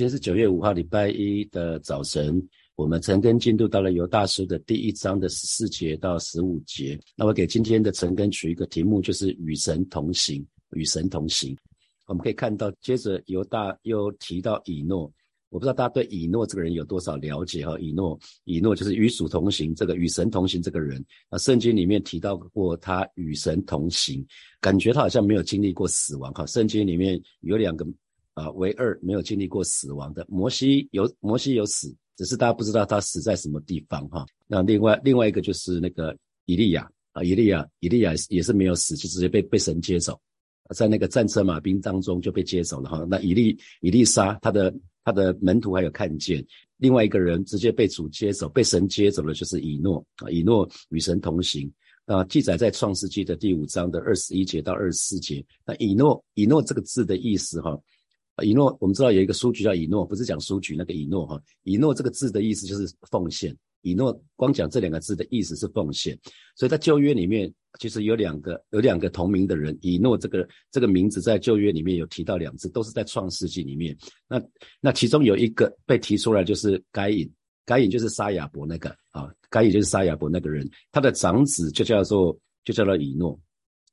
今天是九月五号，礼拜一的早晨，我们晨更进度到了犹大书的第一章的十四节到十五节。那我给今天的晨更取一个题目，就是与神同行。与神同行，我们可以看到，接着犹大又提到以诺。我不知道大家对以诺这个人有多少了解哈？以诺，以诺就是与主同行，这个与神同行这个人。那圣经里面提到过他与神同行，感觉他好像没有经历过死亡哈。圣经里面有两个。啊，唯二没有经历过死亡的摩西有摩西有死，只是大家不知道他死在什么地方哈。那另外另外一个就是那个以利亚啊，以利亚以利亚也是没有死，就直接被被神接走，在那个战车马兵当中就被接走了哈。那以利以利沙他的他的门徒还有看见另外一个人直接被主接走，被神接走的就是以诺啊，以诺与神同行啊，记载在创世纪的第五章的二十一节到二十四节。那以诺以诺这个字的意思哈。以诺，我们知道有一个书局叫以诺，不是讲书局那个以诺哈。以诺这个字的意思就是奉献。以诺光讲这两个字的意思是奉献，所以在旧约里面其实有两个有两个同名的人。以诺这个这个名字在旧约里面有提到两次，都是在创世纪里面。那那其中有一个被提出来就是该隐，该隐就是沙亚伯那个啊，该隐就是沙亚伯那个人，他的长子就叫做就叫做以诺。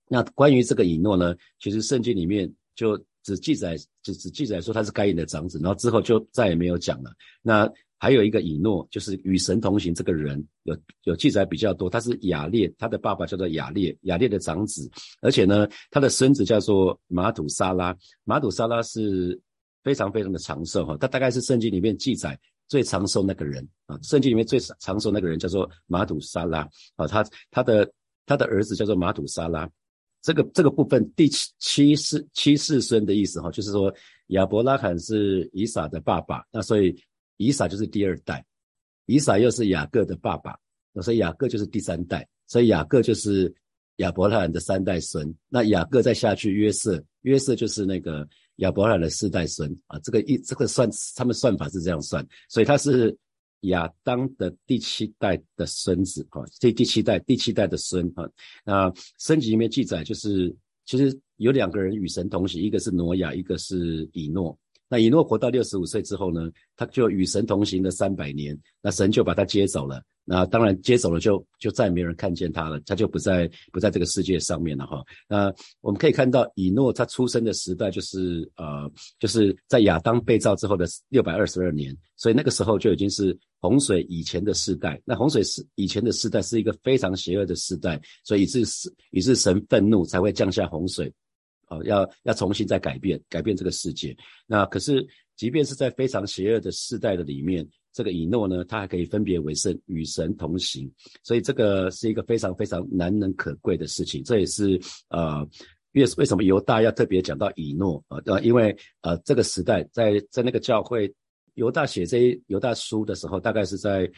那关于这个以诺呢，其实圣经里面就。只记载只只记载说他是该隐的长子，然后之后就再也没有讲了。那还有一个以诺，就是与神同行这个人，有有记载比较多。他是雅列，他的爸爸叫做雅列，雅列的长子，而且呢，他的孙子叫做马土沙拉。马土沙拉是非常非常的长寿哈，他大概是圣经里面记载最长寿那个人啊。圣经里面最长寿那个人叫做马土沙拉啊，他他的他的儿子叫做马土沙拉。这个这个部分第七七世七世孙的意思哈，就是说亚伯拉罕是以撒的爸爸，那所以以撒就是第二代，以撒又是雅各的爸爸，那所以雅各就是第三代，所以雅各就是亚伯拉罕的三代孙。那雅各再下去约瑟，约瑟就是那个亚伯拉罕的四代孙啊。这个一这个算他们算法是这样算，所以他是。亚当的第七代的孙子，哈，这第七代第七代的孙，哈，那圣经里面记载就是，其实有两个人与神同行，一个是挪亚，一个是以诺。那以诺活到六十五岁之后呢，他就与神同行了三百年，那神就把他接走了。那当然接走了，就就再也没人看见他了，他就不在不在这个世界上面了哈。那我们可以看到以诺他出生的时代就是呃，就是在亚当被造之后的六百二十二年，所以那个时候就已经是洪水以前的世代。那洪水是以前的世代是一个非常邪恶的时代，所以以致是以致神愤怒才会降下洪水。哦，要要重新再改变，改变这个世界。那可是，即便是在非常邪恶的世代的里面，这个以诺呢，他还可以分别为圣，与神同行。所以这个是一个非常非常难能可贵的事情。这也是呃，为为什么犹大要特别讲到以诺啊？对吧？因为呃，这个时代在在那个教会，犹大写这犹大书的时候，大概是在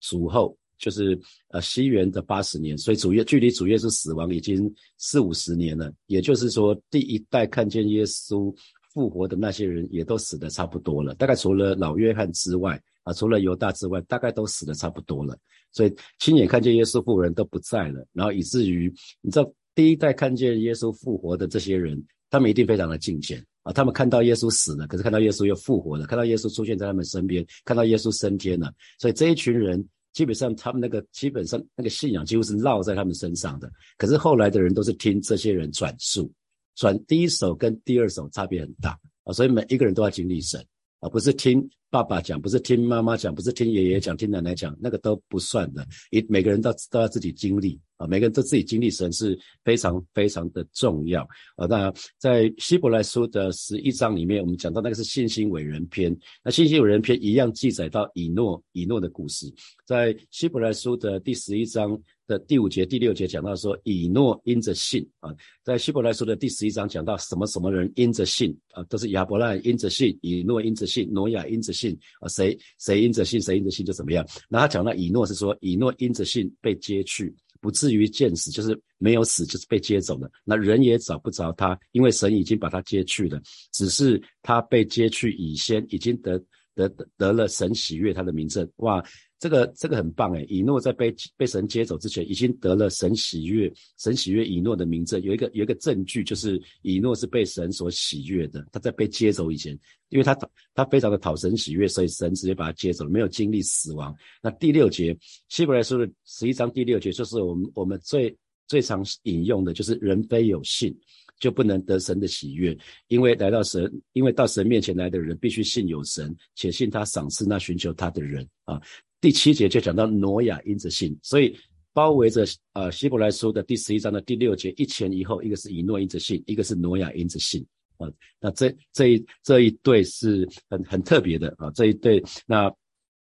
主后。就是呃西元的八十年，所以主耶距离主耶稣死亡已经四五十年了。也就是说，第一代看见耶稣复活的那些人也都死的差不多了。大概除了老约翰之外啊，除了犹大之外，大概都死的差不多了。所以亲眼看见耶稣复活人都不在了，然后以至于你知道，第一代看见耶稣复活的这些人，他们一定非常的敬虔啊。他们看到耶稣死了，可是看到耶稣又复活了，看到耶稣出现在他们身边，看到耶稣升天了，所以这一群人。基本上，他们那个基本上那个信仰几乎是烙在他们身上的。可是后来的人都是听这些人转述，转第一首跟第二首差别很大啊，所以每一个人都要经历神，而不是听爸爸讲，不是听妈妈讲，不是听爷爷讲，听奶奶讲，那个都不算的。一每个人都都要自己经历。啊，每个人都自己经历神是非常非常的重要啊。那在希伯来书的十一章里面，我们讲到那个是信心伟人篇。那信心伟人篇一样记载到以诺以诺的故事，在希伯来书的第十一章的第五节、第六节讲到说，以诺因着信啊，在希伯来书的第十一章讲到什么什么人因着信啊，都是亚伯拉因着信，以诺因着信，挪亚因着信啊，谁谁因着信，谁因着信就怎么样。那他讲到以诺是说，以诺因着信被接去。不至于见死，就是没有死，就是被接走了。那人也找不着他，因为神已经把他接去了。只是他被接去以先，已经得得得了神喜悦他的名证。哇，这个这个很棒诶，以诺在被被神接走之前，已经得了神喜悦神喜悦以诺的名证。有一个有一个证据，就是以诺是被神所喜悦的。他在被接走以前，因为他他非常的讨神喜悦，所以神直接把他接走了，没有经历死亡。那第六节希伯来书的十一章第六节，就是我们我们最最常引用的，就是人非有信。就不能得神的喜悦，因为来到神，因为到神面前来的人必须信有神，且信他赏赐那寻求他的人啊。第七节就讲到挪亚因着信，所以包围着啊希伯来书的第十一章的第六节一前一后，一个是以诺因着信，一个是挪亚因着信啊。那这这一这一对是很很特别的啊，这一对那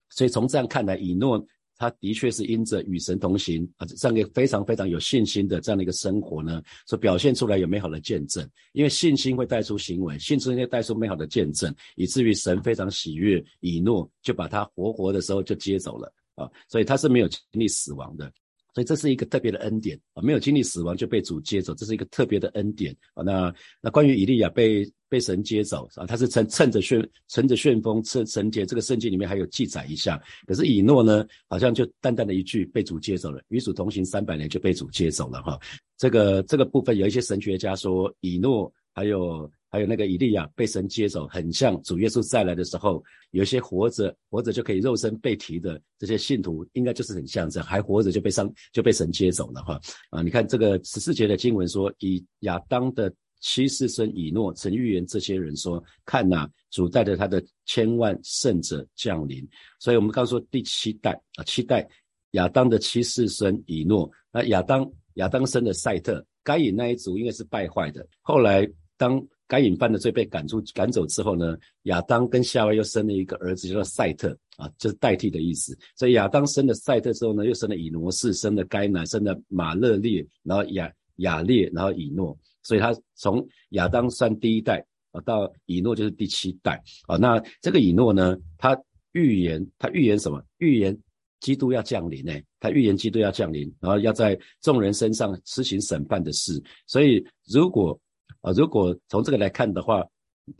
所以从这样看来，以诺。他的确是因着与神同行啊，这样一个非常非常有信心的这样的一个生活呢，所表现出来有美好的见证。因为信心会带出行为，信心会带出美好的见证，以至于神非常喜悦以诺，就把他活活的时候就接走了啊，所以他是没有经历死亡的。所以这是一个特别的恩典啊，没有经历死亡就被主接走，这是一个特别的恩典啊。那那关于以利亚被被神接走啊，他是趁趁着旋乘着旋风趁神节，这个圣经里面还有记载一下。可是以诺呢，好像就淡淡的一句被主接走了，与主同行三百年就被主接走了哈。这个这个部分有一些神学家说以诺还有。还有那个以利亚被神接走，很像主耶稣再来的时候，有些活着活着就可以肉身被提的这些信徒，应该就是很像这样，还活着就被上就被神接走了哈啊！你看这个十四节的经文说，以亚当的七世孙以诺曾预言这些人说：看呐，主带着他的千万圣者降临。所以我们刚说第七代啊，七代亚当的七世孙以诺，那亚当亚当生的赛特，该隐那一族应该是败坏的，后来当。该隐犯的罪被赶出赶走之后呢，亚当跟夏娃又生了一个儿子，叫做赛特啊，就是代替的意思。所以亚当生了赛特之后呢，又生了以挪士，生了该男，生了马勒列，然后亚亚列，然后以诺。所以他从亚当算第一代啊，到以诺就是第七代啊。那这个以诺呢，他预言他预言什么？预言基督要降临呢？他预言基督要降临，然后要在众人身上施行审判的事。所以如果啊，如果从这个来看的话，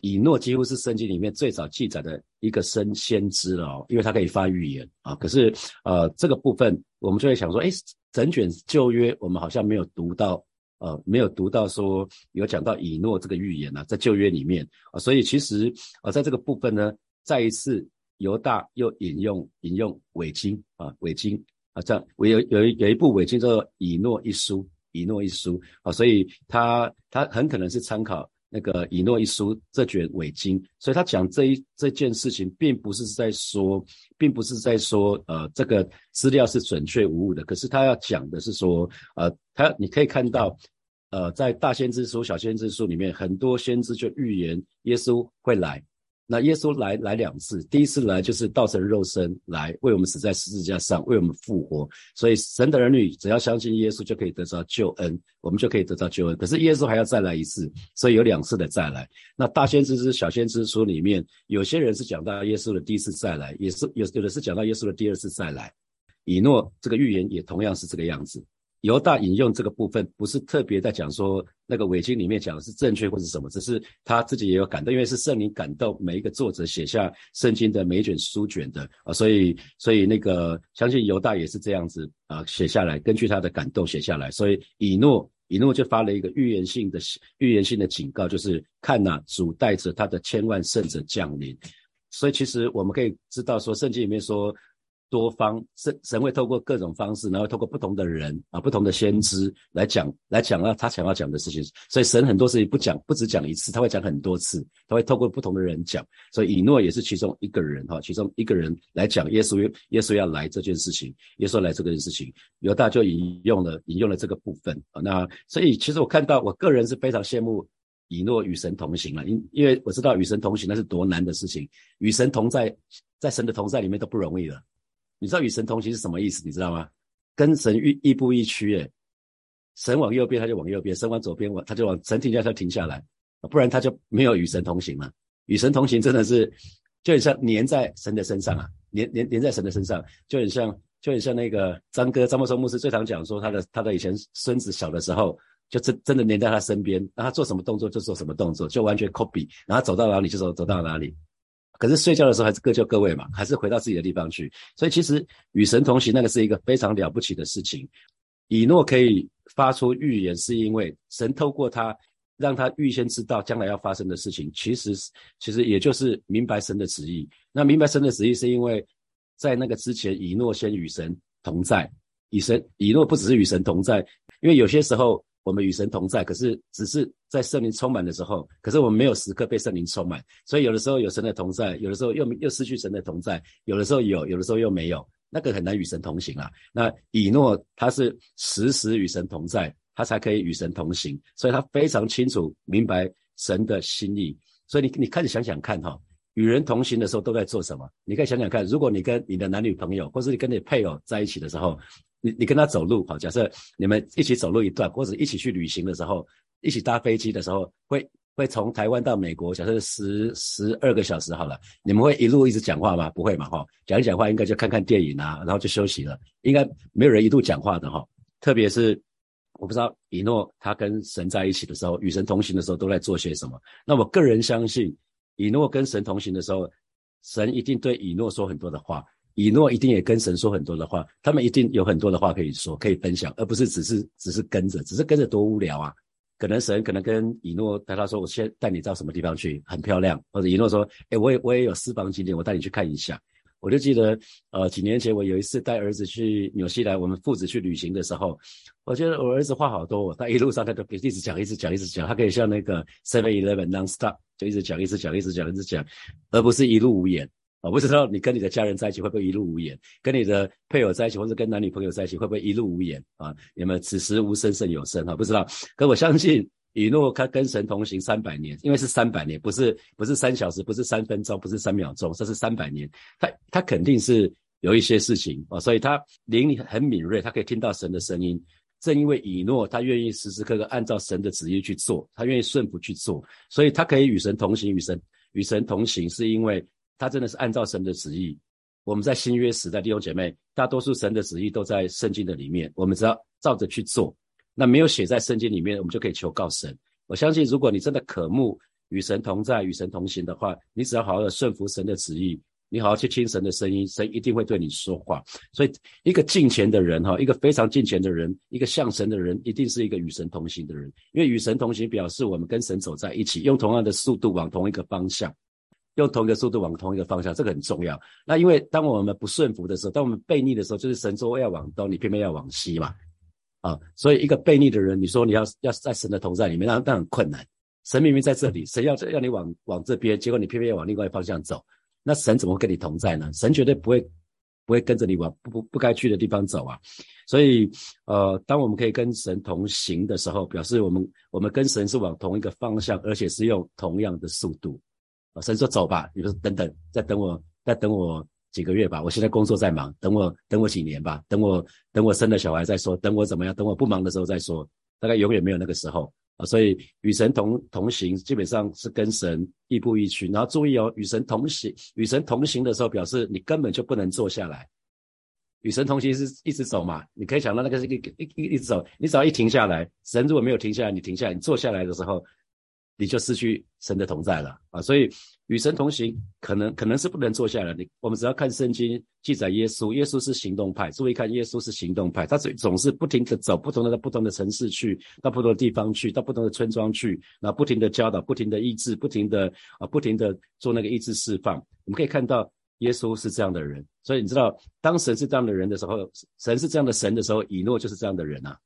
以诺几乎是圣经里面最早记载的一个生先知了哦，因为他可以发预言啊。可是呃，这个部分我们就会想说，哎，整卷旧约我们好像没有读到，呃，没有读到说有讲到以诺这个预言啊，在旧约里面啊，所以其实啊，在这个部分呢，再一次犹大又引用引用伪经啊，伪经啊，这样我有有有一部伪经叫做《以诺一书》。以诺一书啊，所以他他很可能是参考那个以诺一书这卷伪经，所以他讲这一这件事情，并不是在说，并不是在说，呃，这个资料是准确无误的。可是他要讲的是说，呃，他你可以看到，呃，在大先知书、小先知书里面，很多先知就预言耶稣会来。那耶稣来来两次，第一次来就是道成肉身来为我们死在十字架上，为我们复活。所以神的儿女只要相信耶稣，就可以得到救恩，我们就可以得到救恩。可是耶稣还要再来一次，所以有两次的再来。那大先知之小先知书里面，有些人是讲到耶稣的第一次再来，也是有有的是讲到耶稣的第二次再来。以诺这个预言也同样是这个样子。犹大引用这个部分，不是特别在讲说那个伪经里面讲的是正确或者什么，只是他自己也有感动，因为是圣灵感动每一个作者写下圣经的每一卷书卷的啊，所以所以那个相信犹大也是这样子啊写下来，根据他的感动写下来，所以以诺以诺就发了一个预言性的预言性的警告，就是看呐，主带着他的千万圣者降临，所以其实我们可以知道说圣经里面说。多方神神会透过各种方式，然后透过不同的人啊，不同的先知来讲来讲啊，他想要讲的事情。所以神很多事情不讲，不止讲一次，他会讲很多次，他会透过不同的人讲。所以以诺也是其中一个人哈，其中一个人来讲耶稣耶稣要来这件事情，耶稣来这件事情，犹大就引用了引用了这个部分啊。那所以其实我看到，我个人是非常羡慕以诺与神同行了，因因为我知道与神同行那是多难的事情，与神同在，在神的同在里面都不容易了。你知道与神同行是什么意思？你知道吗？跟神一亦步亦趋，诶，神往右边他就往右边，神往左边往他就往神停下他停下来，不然他就没有与神同行了。与神同行真的是就很像粘在神的身上啊，粘粘粘在神的身上，就很像就很像那个张哥张默松牧师最常讲说他的他的以前孙子小的时候就真真的粘在他身边，让他做什么动作就做什么动作，就完全 copy，然后走到哪里就走走到哪里。可是睡觉的时候还是各就各位嘛，还是回到自己的地方去。所以其实与神同行那个是一个非常了不起的事情。以诺可以发出预言，是因为神透过他让他预先知道将来要发生的事情。其实其实也就是明白神的旨意。那明白神的旨意，是因为在那个之前，以诺先与神同在。以神以诺不只是与神同在，因为有些时候。我们与神同在，可是只是在圣灵充满的时候，可是我们没有时刻被圣灵充满，所以有的时候有神的同在，有的时候又又失去神的同在，有的时候有，有的时候又没有，那个很难与神同行啊。那以诺他是时时与神同在，他才可以与神同行，所以他非常清楚明白神的心意。所以你你开始想想看哈，与人同行的时候都在做什么？你可以想想看，如果你跟你的男女朋友，或是你跟你配偶在一起的时候。你你跟他走路好，假设你们一起走路一段，或者一起去旅行的时候，一起搭飞机的时候，会会从台湾到美国，假设十十二个小时好了，你们会一路一直讲话吗？不会嘛，哈，讲一讲话应该就看看电影啊，然后就休息了，应该没有人一路讲话的哈。特别是我不知道以诺他跟神在一起的时候，与神同行的时候都在做些什么。那我个人相信，以诺跟神同行的时候，神一定对以诺说很多的话。以诺一定也跟神说很多的话，他们一定有很多的话可以说，可以分享，而不是只是只是跟着，只是跟着多无聊啊！可能神可能跟以诺带他说：“我先带你到什么地方去，很漂亮。”或者以诺说：“哎，我也我也有私房景点，我带你去看一下。”我就记得，呃，几年前我有一次带儿子去纽西兰，我们父子去旅行的时候，我觉得我儿子话好多，他一路上他都一直讲，一直讲，一直讲，他可以像那个 Seven Eleven non stop，就一直讲，一直讲，一直讲，一直讲，而不是一路无言。我不知道你跟你的家人在一起会不会一路无言，跟你的配偶在一起，或者跟男女朋友在一起会不会一路无言啊？你们此时无声胜有声啊？不知道，可我相信以诺他跟神同行三百年，因为是三百年，不是不是三小时，不是三分钟，不是三秒钟，这是三百年。他他肯定是有一些事情啊，所以他灵很敏锐，他可以听到神的声音。正因为以诺他愿意时时刻刻按照神的旨意去做，他愿意顺服去做，所以他可以与神同行，与神与神同行，是因为。他真的是按照神的旨意。我们在新约时代弟兄姐妹，大多数神的旨意都在圣经的里面，我们只要照着去做。那没有写在圣经里面，我们就可以求告神。我相信，如果你真的渴慕与神同在、与神同行的话，你只要好好的顺服神的旨意，你好好去听神的声音，神一定会对你说话。所以，一个敬虔的人哈，一个非常敬虔的人，一个像神的人，一定是一个与神同行的人。因为与神同行表示我们跟神走在一起，用同样的速度往同一个方向。用同一个速度往同一个方向，这个很重要。那因为当我们不顺服的时候，当我们背逆的时候，就是神说要往东，你偏偏要往西嘛，啊，所以一个背逆的人，你说你要要在神的同在里面，那那很困难。神明明在这里，神要要你往往这边，结果你偏偏要往另外方向走，那神怎么会跟你同在呢？神绝对不会不会跟着你往不不不该去的地方走啊。所以呃，当我们可以跟神同行的时候，表示我们我们跟神是往同一个方向，而且是用同样的速度。神说走吧，你说等等，再等我，再等我几个月吧。我现在工作在忙，等我等我几年吧，等我等我生了小孩再说，等我怎么样，等我不忙的时候再说。大概永远没有那个时候啊。所以与神同同行，基本上是跟神亦步亦趋。然后注意哦，与神同行，与神同行的时候，表示你根本就不能坐下来。与神同行是一直走嘛？你可以想到那个是一一一一直走，你只要一停下来，神如果没有停下来，你停下来，你坐下来的时候。你就失去神的同在了啊！所以与神同行，可能可能是不能坐下来。你我们只要看圣经记载，耶稣耶稣是行动派。注意看，耶稣是行动派，他总总是不停的走，不同的到不同的城市去，到不同的地方去，到不同的村庄去，然后不停的教导，不停的医治，不停的啊，不停的做那个医治释放。我们可以看到耶稣是这样的人。所以你知道，当神是这样的人的时候，神是这样的神的时候，以诺就是这样的人啊。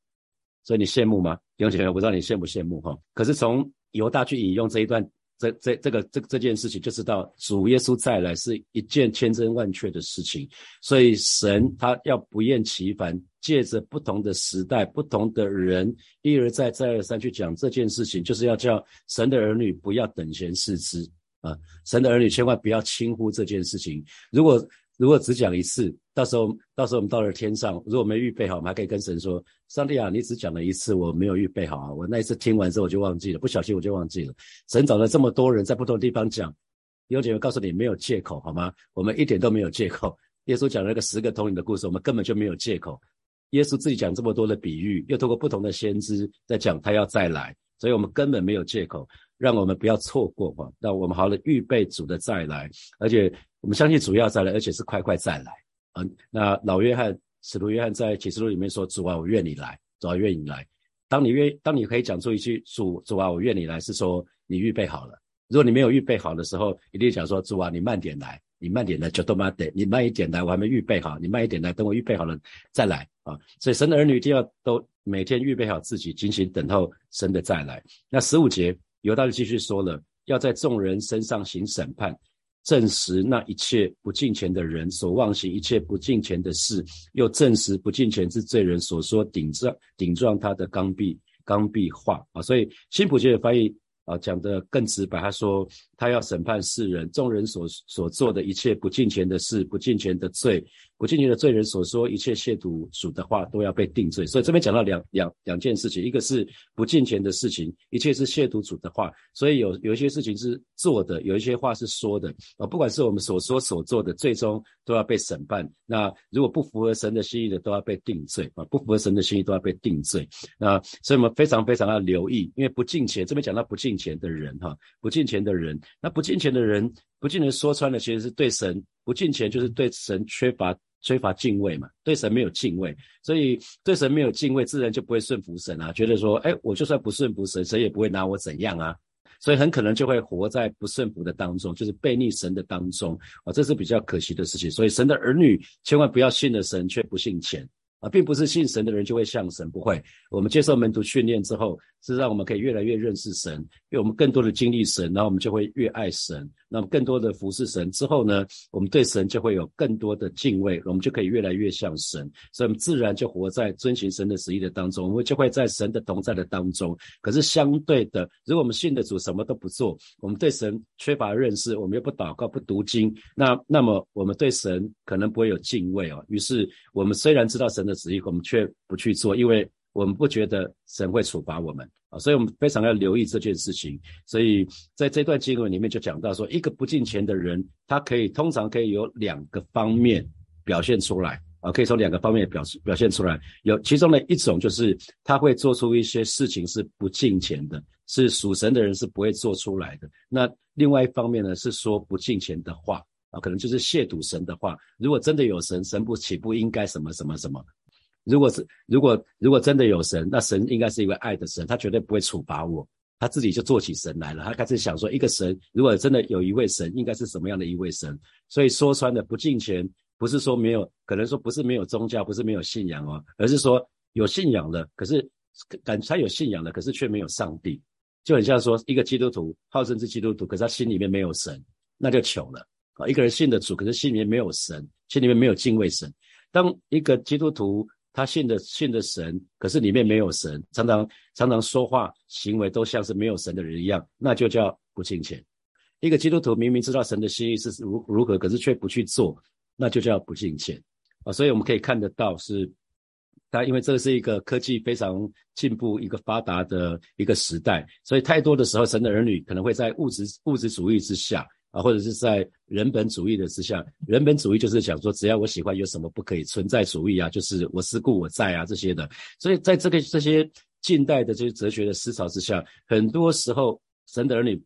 所以你羡慕吗？弟兄姐妹，我不知道你羡不羡慕哈。可是从犹大去引用这一段，这这这个这这件事情，就知道主耶稣再来是一件千真万确的事情。所以神他要不厌其烦，借着不同的时代、不同的人，一而再、再而三去讲这件事情，就是要叫神的儿女不要等闲视之啊！神的儿女千万不要轻忽这件事情。如果如果只讲一次，到时候到时候我们到了天上，如果没预备好，我们还可以跟神说：“上帝啊，你只讲了一次，我没有预备好啊！我那一次听完之后我就忘记了，不小心我就忘记了。”神找了这么多人在不同地方讲，弟兄姐妹告诉你没有借口好吗？我们一点都没有借口。耶稣讲了个十个童女的故事，我们根本就没有借口。耶稣自己讲这么多的比喻，又通过不同的先知在讲他要再来，所以我们根本没有借口。让我们不要错过哈，让我们好的预备主的再来，而且我们相信主要再来，而且是快快再来啊。那老约翰使徒约翰在启示录里面说：“主啊，我愿你来，主啊，愿你来。”当你愿，当你可以讲出一句“主主啊，我愿你来”，是说你预备好了。如果你没有预备好的时候，一定讲说：“主啊，你慢点来，你慢点来，就都慢点，你慢一点来，我还没预备好，你慢一点来，等我预备好了再来啊。”所以神的儿女一定要都每天预备好自己，精心等候神的再来。那十五节犹大就继续说了，要在众人身上行审判。证实那一切不敬虔的人所妄行一切不敬虔的事，又证实不敬虔是罪人所说顶撞顶撞他的刚愎刚愎话啊！所以新普节的翻译啊讲得更直白，他说他要审判世人，众人所所做的一切不敬虔的事、不敬虔的罪。不敬虔的罪人所说一切亵渎主的话都要被定罪，所以这边讲到两两两件事情，一个是不敬虔的事情，一切是亵渎主的话，所以有有一些事情是做的，有一些话是说的啊，不管是我们所说所做的，最终都要被审判。那如果不符合神的心意的，都要被定罪啊，不符合神的心意都要被定罪。那所以我们非常非常要留意，因为不敬虔这边讲到不敬钱的人哈，不敬钱的人，那不敬钱的人，不敬虔说穿了，其实是对神不敬钱，就是对神缺乏。缺乏敬畏嘛，对神没有敬畏，所以对神没有敬畏，自然就不会顺服神啊。觉得说，哎，我就算不顺服神，神也不会拿我怎样啊。所以很可能就会活在不顺服的当中，就是背逆神的当中啊，这是比较可惜的事情。所以神的儿女千万不要信了神却不信钱。啊，并不是信神的人就会像神，不会。我们接受门徒训练之后，是让我们可以越来越认识神，因为我们更多的经历神，然后我们就会越爱神。那么更多的服侍神之后呢，我们对神就会有更多的敬畏，我们就可以越来越像神，所以我们自然就活在遵循神的旨意的当中，我们就会在神的同在的当中。可是相对的，如果我们信的主什么都不做，我们对神缺乏认识，我们又不祷告、不读经，那那么我们对神可能不会有敬畏哦。于是我们虽然知道神的。的旨意，我们却不去做，因为我们不觉得神会处罚我们啊，所以我们非常要留意这件事情。所以在这段经文里面就讲到说，一个不敬虔的人，他可以通常可以有两个方面表现出来啊，可以从两个方面表表现出来。有其中的一种就是他会做出一些事情是不敬虔的，是属神的人是不会做出来的。那另外一方面呢，是说不敬虔的话啊，可能就是亵渎神的话。如果真的有神，神不岂不应该什么什么什么？如果是如果如果真的有神，那神应该是一位爱的神，他绝对不会处罚我，他自己就做起神来了。他开始想说，一个神如果真的有一位神，应该是什么样的一位神？所以说穿的不敬虔，不是说没有，可能说不是没有宗教，不是没有信仰哦，而是说有信仰了，可是感他有信仰了，可是却没有上帝，就很像说一个基督徒号称是基督徒，可是他心里面没有神，那就糗了啊！一个人信的主，可是心里面没有神，心里面没有敬畏神。当一个基督徒。他信的信的神，可是里面没有神，常常常常说话行为都像是没有神的人一样，那就叫不敬虔。一个基督徒明明知道神的心意是如如何，可是却不去做，那就叫不敬虔啊。所以我们可以看得到是，他因为这是一个科技非常进步、一个发达的一个时代，所以太多的时候，神的儿女可能会在物质物质主义之下。啊，或者是在人本主义的之下，人本主义就是讲说，只要我喜欢，有什么不可以？存在主义啊，就是我思故我在啊这些的。所以在这个这些近代的这些哲学的思潮之下，很多时候神的儿女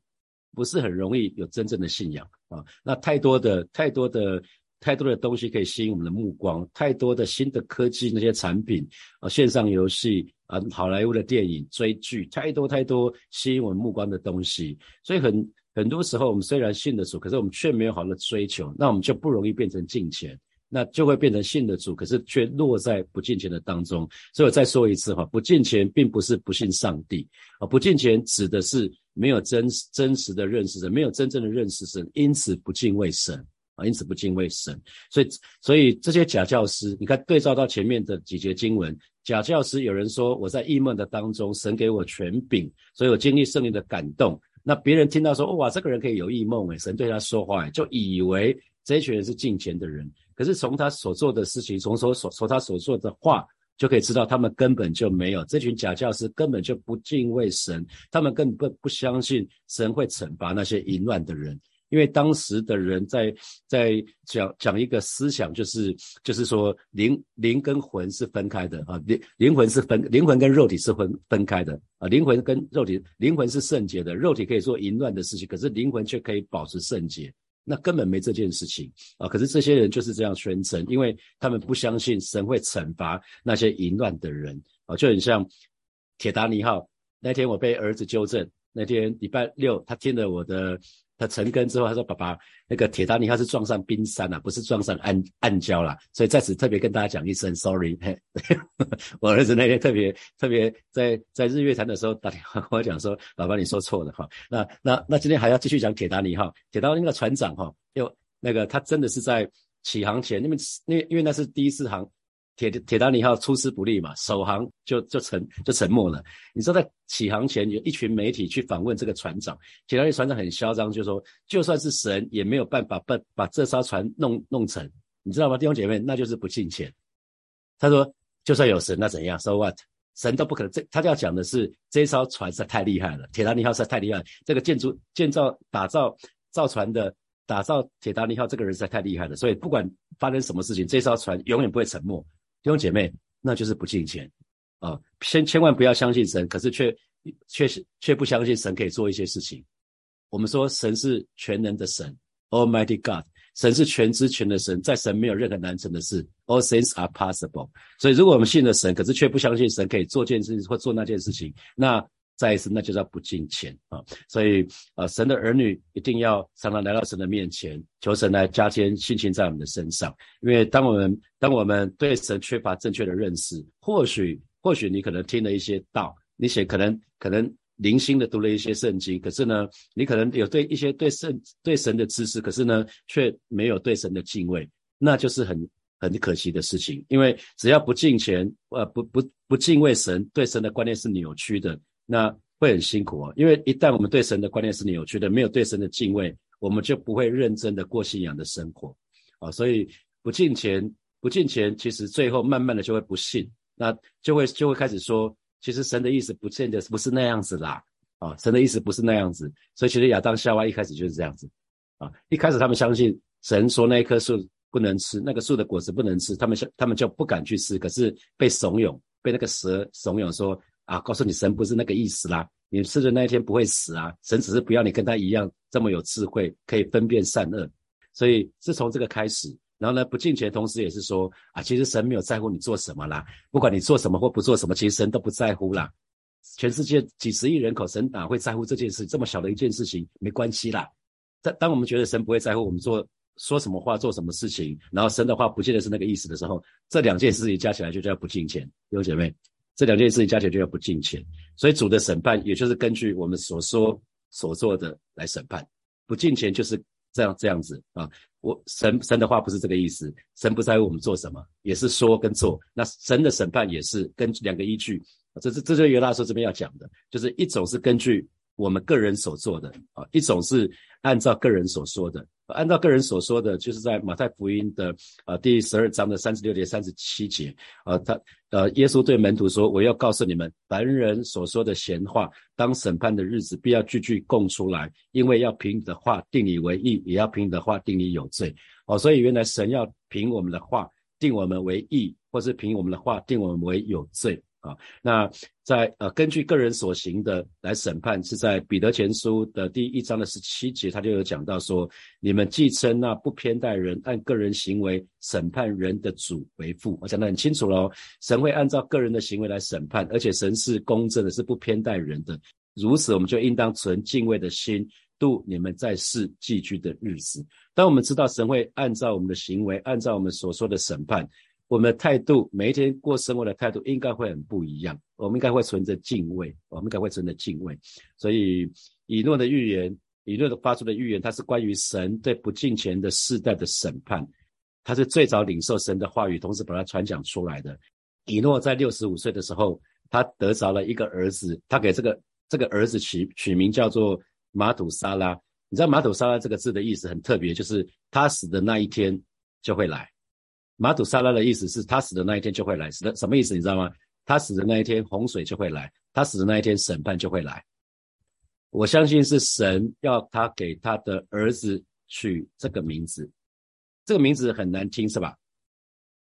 不是很容易有真正的信仰啊。那太多的太多的太多的东西可以吸引我们的目光，太多的新的科技那些产品啊，线上游戏啊，好莱坞的电影追剧，太多太多吸引我们目光的东西，所以很。很多时候，我们虽然信的主，可是我们却没有好的追求，那我们就不容易变成敬虔，那就会变成信的主，可是却落在不敬虔的当中。所以我再说一次哈，不敬虔并不是不信上帝啊，不敬虔指的是没有真真实的认识神，没有真正的认识神，因此不敬畏神啊，因此不敬畏神。所以，所以这些假教师，你看对照到前面的几节经文，假教师有人说我在异梦的当中，神给我权柄，所以我经历圣灵的感动。那别人听到说，哇，这个人可以有异梦诶，神对他说话，就以为这群人是敬虔的人。可是从他所做的事情，从所所从他所说的话，就可以知道他们根本就没有这群假教师根本就不敬畏神，他们根本不相信神会惩罚那些淫乱的人。因为当时的人在在讲讲一个思想，就是就是说灵灵跟魂是分开的啊，灵灵魂是分灵魂跟肉体是分分开的啊，灵魂跟肉体灵魂是圣洁的，肉体可以做淫乱的事情，可是灵魂却可以保持圣洁，那根本没这件事情啊。可是这些人就是这样宣称，因为他们不相信神会惩罚那些淫乱的人啊，就很像铁达尼号那天我被儿子纠正，那天礼拜六他听了我的。他成根之后，他说：“爸爸，那个铁达尼号是撞上冰山了，不是撞上暗暗礁了。所以在此特别跟大家讲一声 sorry。我儿子那天特别特别在在日月潭的时候打电话跟我讲说：爸爸，你说错了哈。那那那今天还要继续讲铁达尼号。铁达尼那个船长哈，又那个他真的是在起航前，因为那因为那是第一次航。”铁铁达尼号出师不利嘛，首航就就沉就沉没了。你知道在起航前有一群媒体去访问这个船长，铁达尼船长很嚣张，就说就算是神也没有办法把把这艘船弄弄沉，你知道吗？弟兄姐妹，那就是不敬钱。他说就算有神，那怎样？So what？神都不可能。这他要讲的是这艘船实在太厉害了，铁达尼号实在太厉害。这个建筑建造打造造船的。打造铁达尼号这个人实在太厉害了，所以不管发生什么事情，这艘船永远不会沉没。弟兄姐妹，那就是不敬虔啊！千千万不要相信神，可是却却却不相信神可以做一些事情。我们说神是全能的神，Almighty God，神是全知全的神，在神没有任何难成的事，All things are possible。所以如果我们信了神，可是却不相信神可以做件事或做那件事情，那。再一次，那就叫不敬虔啊！所以，呃，神的儿女一定要常常来到神的面前，求神来加添信心在我们的身上。因为当我们当我们对神缺乏正确的认识，或许或许你可能听了一些道，你写可能可能零星的读了一些圣经，可是呢，你可能有对一些对圣对神的知识，可是呢，却没有对神的敬畏，那就是很很可惜的事情。因为只要不敬虔，呃，不不不敬畏神，对神的观念是扭曲的。那会很辛苦哦，因为一旦我们对神的观念是扭曲的，没有对神的敬畏，我们就不会认真的过信仰的生活啊。所以不敬虔，不敬虔，其实最后慢慢的就会不信，那就会就会开始说，其实神的意思不见得不是那样子啦啊，神的意思不是那样子。所以其实亚当夏娃一开始就是这样子啊，一开始他们相信神说那一棵树不能吃，那个树的果子不能吃，他们他们就不敢去吃，可是被怂恿，被那个蛇怂恿说。啊，告诉你，神不是那个意思啦。你吃的那一天不会死啊，神只是不要你跟他一样这么有智慧，可以分辨善恶。所以是从这个开始，然后呢，不敬虔，同时也是说啊，其实神没有在乎你做什么啦，不管你做什么或不做什么，其实神都不在乎啦。全世界几十亿人口，神哪会在乎这件事？这么小的一件事情，没关系啦。当当我们觉得神不会在乎我们做说什么话、做什么事情，然后神的话不见得是那个意思的时候，这两件事情加起来就叫不敬虔，弟兄姐妹。这两件事情加起来就要不敬虔，所以主的审判也就是根据我们所说所做的来审判。不敬虔就是这样这样子啊。我神神的话不是这个意思，神不在乎我们做什么，也是说跟做。那神的审判也是根据两个依据，这是这就是犹大说这边要讲的，就是一种是根据我们个人所做的啊，一种是按照个人所说的。按照个人所说的，就是在马太福音的呃第十二章的三十六节、三十七节，呃，他呃耶稣对门徒说：“我要告诉你们，凡人所说的闲话，当审判的日子，必要句句供出来，因为要凭你的话定你为义，也要凭你的话定你有罪。”哦，所以原来神要凭我们的话定我们为义，或是凭我们的话定我们为有罪。啊，那在呃，根据个人所行的来审判，是在彼得前书的第一章的十七节，他就有讲到说，你们既称那不偏待人，按个人行为审判人的主为父，我讲得很清楚喽，神会按照个人的行为来审判，而且神是公正的，是不偏待人的。如此，我们就应当存敬畏的心度你们在世寄居的日子。当我们知道神会按照我们的行为，按照我们所说的审判。我们的态度，每一天过生活的态度应该会很不一样。我们应该会存着敬畏，我们应该会存着敬畏。所以以诺的预言，以诺的发出的预言，它是关于神对不敬虔的世代的审判。他是最早领受神的话语，同时把它传讲出来的。以诺在六十五岁的时候，他得着了一个儿子，他给这个这个儿子取取名叫做马土沙拉。你知道马土沙拉这个字的意思很特别，就是他死的那一天就会来。马土沙拉的意思是他死的那一天就会来，死的什么意思？你知道吗？他死的那一天洪水就会来，他死的那一天审判就会来。我相信是神要他给他的儿子取这个名字。这个名字很难听，是吧？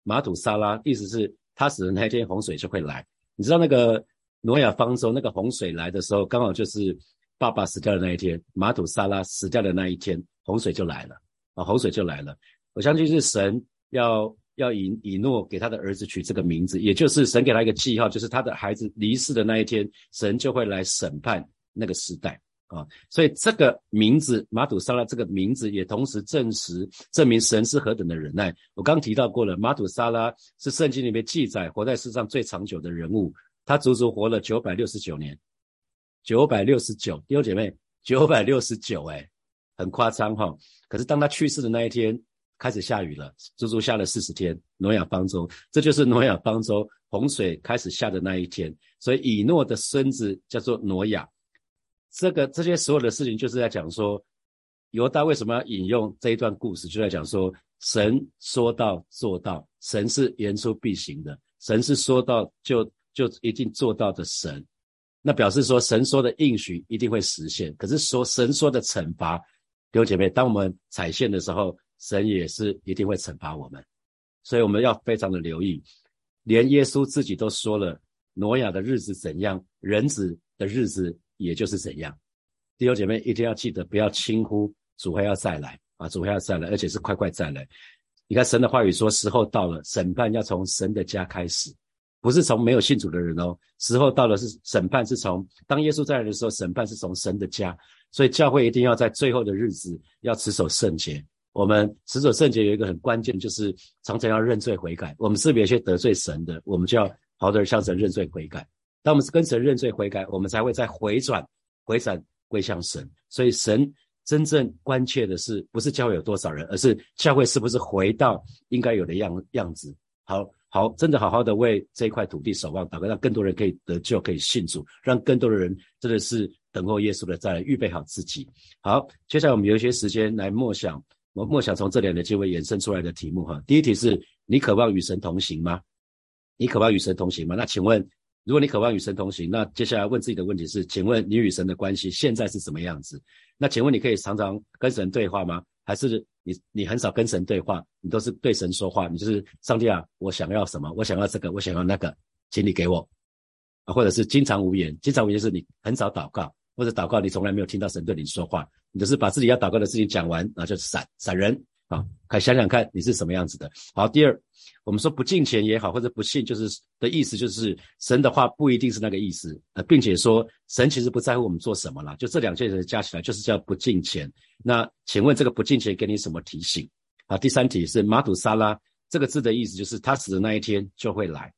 马土沙拉，意思是他死的那一天洪水就会来。你知道那个挪亚方舟那个洪水来的时候，刚好就是爸爸死掉的那一天，马土沙拉死掉的那一天，洪水就来了啊，洪水就来了。我相信是神要要以以诺给他的儿子取这个名字，也就是神给他一个记号，就是他的孩子离世的那一天，神就会来审判那个时代。啊，所以这个名字马土沙拉这个名字也同时证实证明神是何等的忍耐。我刚提到过了，马土沙拉是圣经里面记载活在世上最长久的人物，他足足活了九百六十九年，九百六十九弟兄姐妹，九百六十九哎，很夸张哈。可是当他去世的那一天，开始下雨了，足足下了四十天。挪亚方舟，这就是挪亚方舟洪水开始下的那一天。所以以诺的孙子叫做挪亚。这个这些所有的事情，就是在讲说，犹大为什么要引用这一段故事，就在讲说，神说到做到，神是言出必行的，神是说到就就一定做到的神。那表示说，神说的应许一定会实现。可是说神说的惩罚，弟兄姐妹，当我们踩线的时候，神也是一定会惩罚我们。所以我们要非常的留意，连耶稣自己都说了，挪亚的日子怎样，人子的日子。也就是怎样，弟兄姐妹一定要记得，不要轻忽主还要再来啊，主还要再来，而且是快快再来。你看神的话语说，时候到了，审判要从神的家开始，不是从没有信主的人哦。时候到了，是审判是从当耶稣再来的时候，审判是从神的家。所以教会一定要在最后的日子要持守圣洁。我们死者圣洁有一个很关键，就是常常要认罪悔改。我们是不是有些得罪神的，我们就要好的向神认罪悔改。当我们是跟神认罪悔改，我们才会再回转、回转归向神。所以，神真正关切的是，不是教会有多少人，而是教会是不是回到应该有的样样子。好好，真的好好的为这一块土地守望祷告，让更多人可以得救、可以信主，让更多的人真的是等候耶稣的再来，预备好自己。好，接下来我们有一些时间来默想，我默想从这两个经文衍生出来的题目哈。第一题是你渴望与神同行吗？你渴望与神同行吗？那请问？如果你渴望与神同行，那接下来问自己的问题是：请问你与神的关系现在是什么样子？那请问你可以常常跟神对话吗？还是你你很少跟神对话，你都是对神说话？你就是上帝啊，我想要什么？我想要这个，我想要那个，请你给我啊！或者是经常无言，经常无言是你很少祷告，或者祷告你从来没有听到神对你说话，你就是把自己要祷告的事情讲完，然后就闪闪人。啊，看想想看你是什么样子的。好，第二，我们说不敬虔也好，或者不信，就是的意思就是神的话不一定是那个意思，呃，并且说神其实不在乎我们做什么啦，就这两件事加起来就是叫不敬虔。那请问这个不敬虔给你什么提醒？啊，第三题是马土沙拉这个字的意思就是他死的那一天就会来。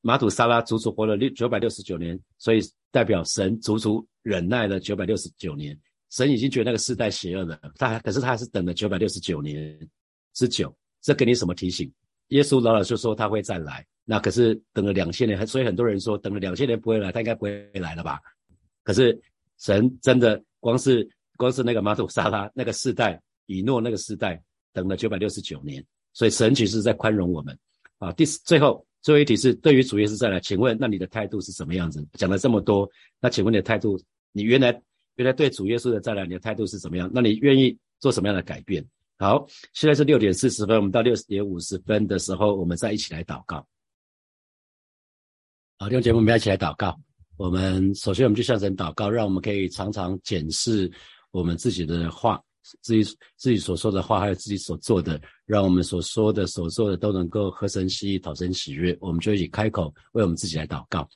马土沙拉足足活了六九百六十九年，所以代表神足足忍耐了九百六十九年。神已经觉得那个世代邪恶了，他可是他还是等了九百六十九年之久，这给你什么提醒？耶稣老老实说他会再来，那可是等了两千年，所以很多人说等了两千年不会来，他应该不会来了吧？可是神真的光是光是那个马土沙拉那个世代，以诺那个世代等了九百六十九年，所以神其实在宽容我们啊。第最后最后一题是对于主耶稣再来，请问那你的态度是什么样子？讲了这么多，那请问你的态度，你原来？原来对主耶稣的再来，你的态度是怎么样？那你愿意做什么样的改变？好，现在是六点四十分，我们到六点五十分的时候，我们再一起来祷告。好，弟兄姐妹，我们一起来祷告。我们首先我们就向神祷告，让我们可以常常检视我们自己的话，自己自己所说的话，还有自己所做的，让我们所说的、所做的都能够合神心意、讨神喜悦。我们就一起开口为我们自己来祷告。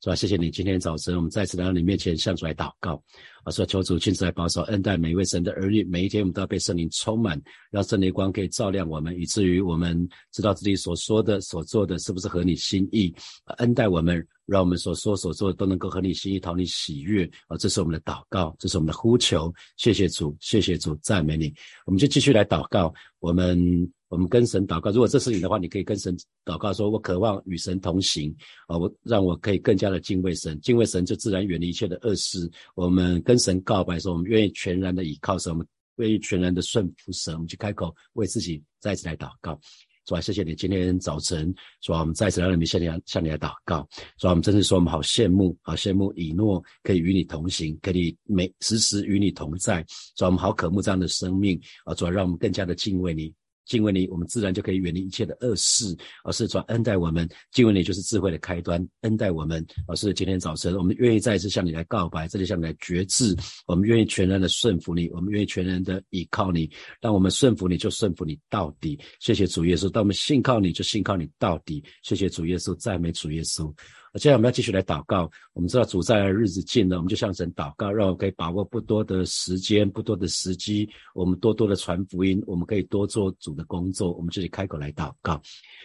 是吧？谢谢你，今天早晨我们再次来到你面前，向主来祷告。啊，说求主亲自来保守、恩待每一位神的儿女。每一天我们都要被圣灵充满，让圣灵光可以照亮我们，以至于我们知道自己所说的、所做的是不是合你心意。啊恩待我们，让我们所说所做的都能够合你心意、讨你喜悦。啊，这是我们的祷告，这是我们的呼求。谢谢主，谢谢主，赞美你。我们就继续来祷告。我们。我们跟神祷告，如果这是你的话，你可以跟神祷告，说我渴望与神同行啊，我让我可以更加的敬畏神，敬畏神就自然远离一切的恶事。我们跟神告白说，我们愿意全然的倚靠神，我们愿意全然的顺服神，我们去开口为自己再次来祷告。主啊，谢谢你今天早晨，主啊，我们再次来到你向你向你来祷告，主啊，我们真是说我们好羡慕，好羡慕以诺可以与你同行，可以每时时与你同在，主啊，我们好渴慕这样的生命啊，主啊，让我们更加的敬畏你。敬畏你，我们自然就可以远离一切的恶事，而是转恩待我们。敬畏你就是智慧的开端，恩待我们，而是今天早晨我们愿意再一次向你来告白，这里向你来决志，我们愿意全然的顺服你，我们愿意全然的依靠你。让我们顺服你就顺服你到底。谢谢主耶稣，当我们信靠你就信靠你到底。谢谢主耶稣，赞美主耶稣。接下来我们要继续来祷告。我们知道主在的日子近了，我们就向神祷告，让我可以把握不多的时间、不多的时机，我们多多的传福音，我们可以多做主的工作。我们这里开口来祷告。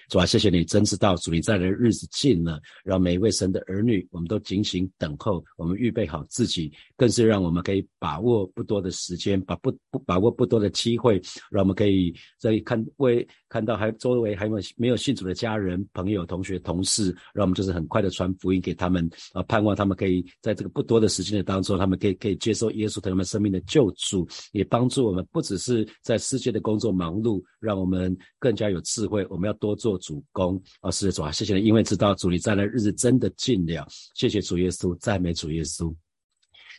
主啊，谢谢你，真知道主你在的日子近了，让每一位神的儿女，我们都警醒等候，我们预备好自己，更是让我们可以把握不多的时间，把不不把握不多的机会，让我们可以在看为看到还周围还有没有信主的家人、朋友、同学、同事，让我们就是很快的传福音给他们啊，盼望他们可以在这个不多的时间的当中，他们可以可以接受耶稣对他们生命的救主，也帮助我们不只是在世界的工作忙碌，让我们更加有智慧，我们要多做。主公啊，是主啊，谢谢你，因为知道主你在的日子真的近了，谢谢主耶稣，赞美主耶稣。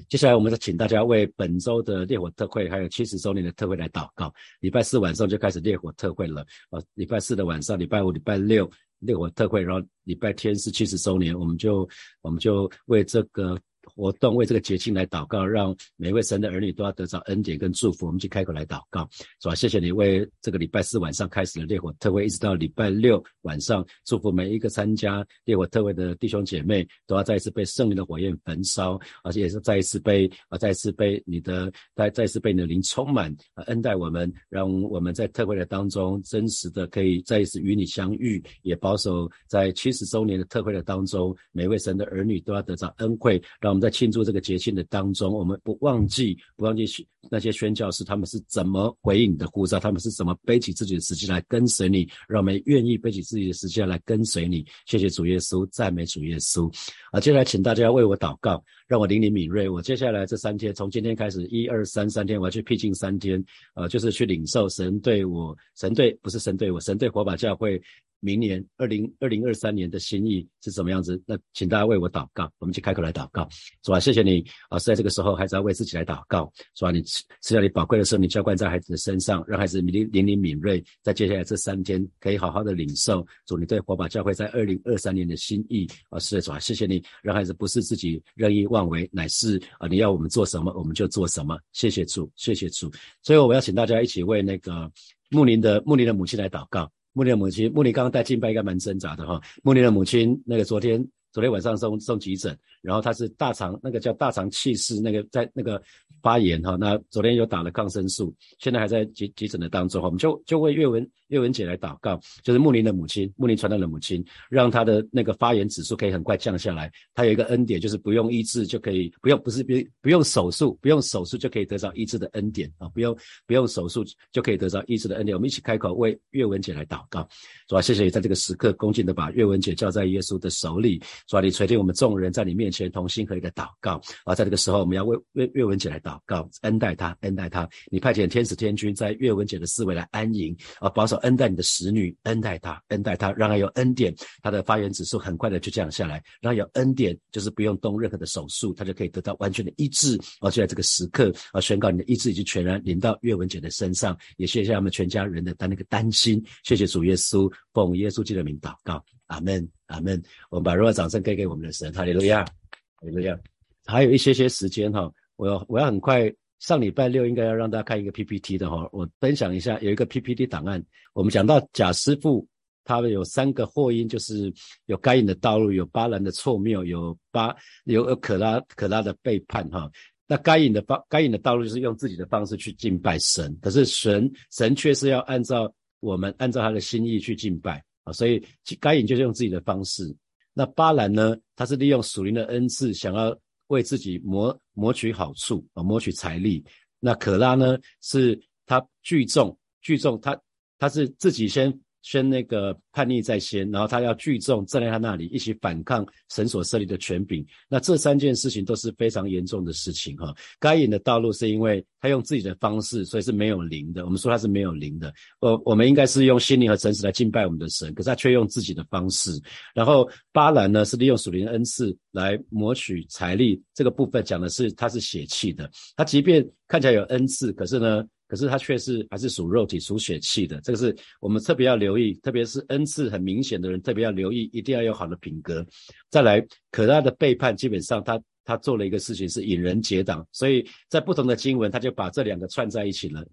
接下来，我们再请大家为本周的烈火特会，还有七十周年的特会来祷告。礼拜四晚上就开始烈火特会了啊，礼拜四的晚上，礼拜五、礼拜六烈火特会，然后礼拜天是七十周年，我们就我们就为这个。活动为这个节庆来祷告，让每位神的儿女都要得到恩典跟祝福。我们去开口来祷告，是吧？谢谢你为这个礼拜四晚上开始的烈火特会，一直到礼拜六晚上，祝福每一个参加烈火特会的弟兄姐妹，都要再一次被圣灵的火焰焚烧，而且也是再一次被啊，再一次被你的再再次被你的灵充满啊，恩待我们，让我们在特会的当中真实的可以再一次与你相遇，也保守在七十周年的特会的当中，每位神的儿女都要得到恩惠，让我们。在庆祝这个节庆的当中，我们不忘记不忘记那些宣教士他们是怎么回应你的呼召，他们是怎么背起自己的时间来跟随你，让我们愿意背起自己的时间来跟随你。谢谢主耶稣，赞美主耶稣。啊，接下来请大家为我祷告，让我灵灵敏锐。我接下来这三天，从今天开始一二三三天，我要去僻静三天，呃，就是去领受神对我，神对不是神对我，神对火把教会。明年二零二零二三年的心意是怎么样子？那请大家为我祷告，我们去开口来祷告，是吧？谢谢你啊！在这个时候，孩子要为自己来祷告，是吧？你吃吃掉你宝贵的生命，浇灌在孩子的身上，让孩子灵灵灵敏锐，在接下来这三天可以好好的领受主你对火把教会在二零二三年的心意啊！是的，主啊，谢谢你，让孩子不是自己任意妄为，乃是啊，你要我们做什么我们就做什么。谢谢主，谢谢主。最后，我要请大家一起为那个木林的木林的母亲来祷告。穆尼的母亲，穆尼刚刚带敬拜应该蛮挣扎的哈。穆尼的母亲，那个昨天昨天晚上送送急诊，然后他是大肠那个叫大肠气室那个在那个发炎哈。那昨天又打了抗生素，现在还在急急诊的当中哈。我们就就为岳文岳文姐来祷告，就是穆林的母亲，穆林传道的母亲，让他的那个发炎指数可以很快降下来。他有一个恩典，就是不用医治就可以，不用不是不不用手术，不用手术就可以得到医治的恩典啊，不用不用手术就可以得到医治的恩典。我们一起开口为岳文姐来祷。告，主啊，谢谢你在这个时刻恭敬的把岳文姐交在耶稣的手里，主啊，你垂听我们众人在你面前同心合一的祷告。啊，在这个时候我们要为为岳文姐来祷告，恩待她，恩待她，你派遣天使天君在岳文姐的思维来安营。啊，保守恩待你的使女，恩待她，恩待她，让她有恩典，她的发言指数很快的就降下来，让她有恩典，就是不用动任何的手术，她就可以得到完全的医治。啊，就在这个时刻啊，宣告你的医治已经全然临到岳文姐的身上，也谢谢他们全家人的担那个担心，谢谢。主耶稣奉耶稣基督的名祷告，阿门，阿门。我们把荣耀掌声给给我们的神，哈利路亚，哈利路亚。还有一些些时间哈，我要我要很快，上礼拜六应该要让大家看一个 PPT 的哈，我分享一下，有一个 PPT 档案，我们讲到贾师傅，他们有三个祸因，就是有该隐的道路，有巴兰的错谬，有巴有可拉可拉的背叛哈。那该隐的方该隐的道路就是用自己的方式去敬拜神，可是神神却是要按照。我们按照他的心意去敬拜啊，所以该隐就是用自己的方式。那巴兰呢，他是利用属灵的恩赐，想要为自己谋谋取好处啊，谋取财力。那可拉呢，是他聚众聚众，他他是自己先先那个叛逆在先，然后他要聚众站在他那里一起反抗神所设立的权柄。那这三件事情都是非常严重的事情哈。该隐的道路是因为他用自己的方式，所以是没有灵的。我们说他是没有灵的。我我们应该是用心灵和诚实来敬拜我们的神，可是他却用自己的方式。然后巴兰呢是利用属灵的恩赐来谋取财力，这个部分讲的是他是血气的。他即便看起来有恩赐，可是呢？可是他却是还是属肉体、属血气的，这个是我们特别要留意，特别是恩赐很明显的人，特别要留意，一定要有好的品格。再来，可他的背叛，基本上他他做了一个事情是引人结党，所以在不同的经文，他就把这两个串在一起了。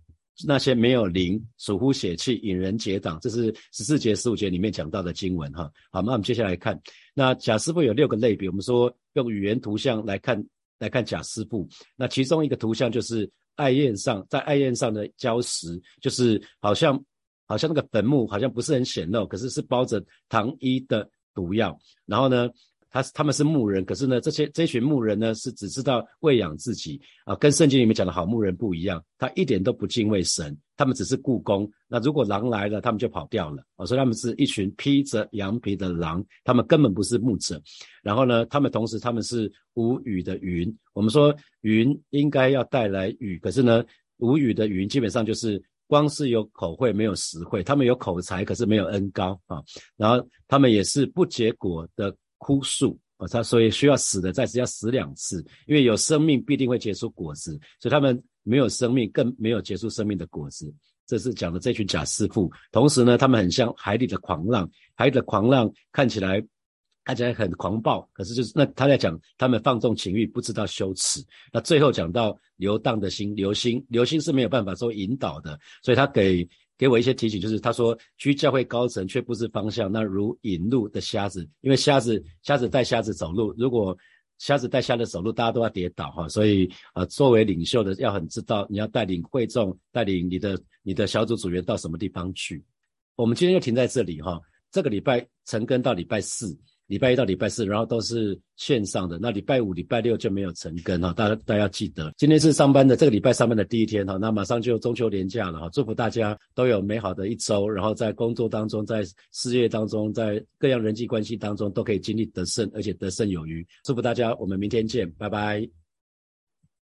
那些没有灵、属乎血气、引人结党，这是十四节、十五节里面讲到的经文哈。好，那我们接下来看，那贾师傅有六个类别，我们说用语言图像来看来看贾师傅，那其中一个图像就是。爱宴上，在爱宴上的礁石，就是好像好像那个坟墓，好像不是很显露，可是是包着糖衣的毒药。然后呢，他他们是牧人，可是呢，这些这群牧人呢，是只知道喂养自己啊，跟圣经里面讲的好牧人不一样，他一点都不敬畏神。他们只是故宫，那如果狼来了，他们就跑掉了。我说他们是一群披着羊皮的狼，他们根本不是牧者。然后呢，他们同时他们是无语的云。我们说云应该要带来雨，可是呢，无语的云基本上就是光是有口惠没有实惠。他们有口才，可是没有恩高啊。然后他们也是不结果的枯树啊，他所以需要死的再次要死两次，因为有生命必定会结出果子，所以他们。没有生命，更没有结束生命的果子。这是讲的这群假师傅。同时呢，他们很像海里的狂浪，海里的狂浪看起来看起来很狂暴，可是就是那他在讲他们放纵情欲，不知道羞耻。那最后讲到流荡的心，流星，流星是没有办法做引导的，所以他给给我一些提醒，就是他说居教会高层却不知方向，那如引路的瞎子，因为瞎子瞎子带瞎子走路，如果。瞎子带瞎子走路，大家都要跌倒哈，所以呃，作为领袖的要很知道你要带领会众，带领你的你的小组组员到什么地方去。我们今天就停在这里哈，这个礼拜成根到礼拜四。礼拜一到礼拜四，然后都是线上的。那礼拜五、礼拜六就没有成根哈，大家大家记得，今天是上班的这个礼拜上班的第一天哈，那马上就中秋连假了哈，祝福大家都有美好的一周，然后在工作当中、在事业当中、在各样人际关系当中都可以经历得胜，而且得胜有余。祝福大家，我们明天见，拜拜。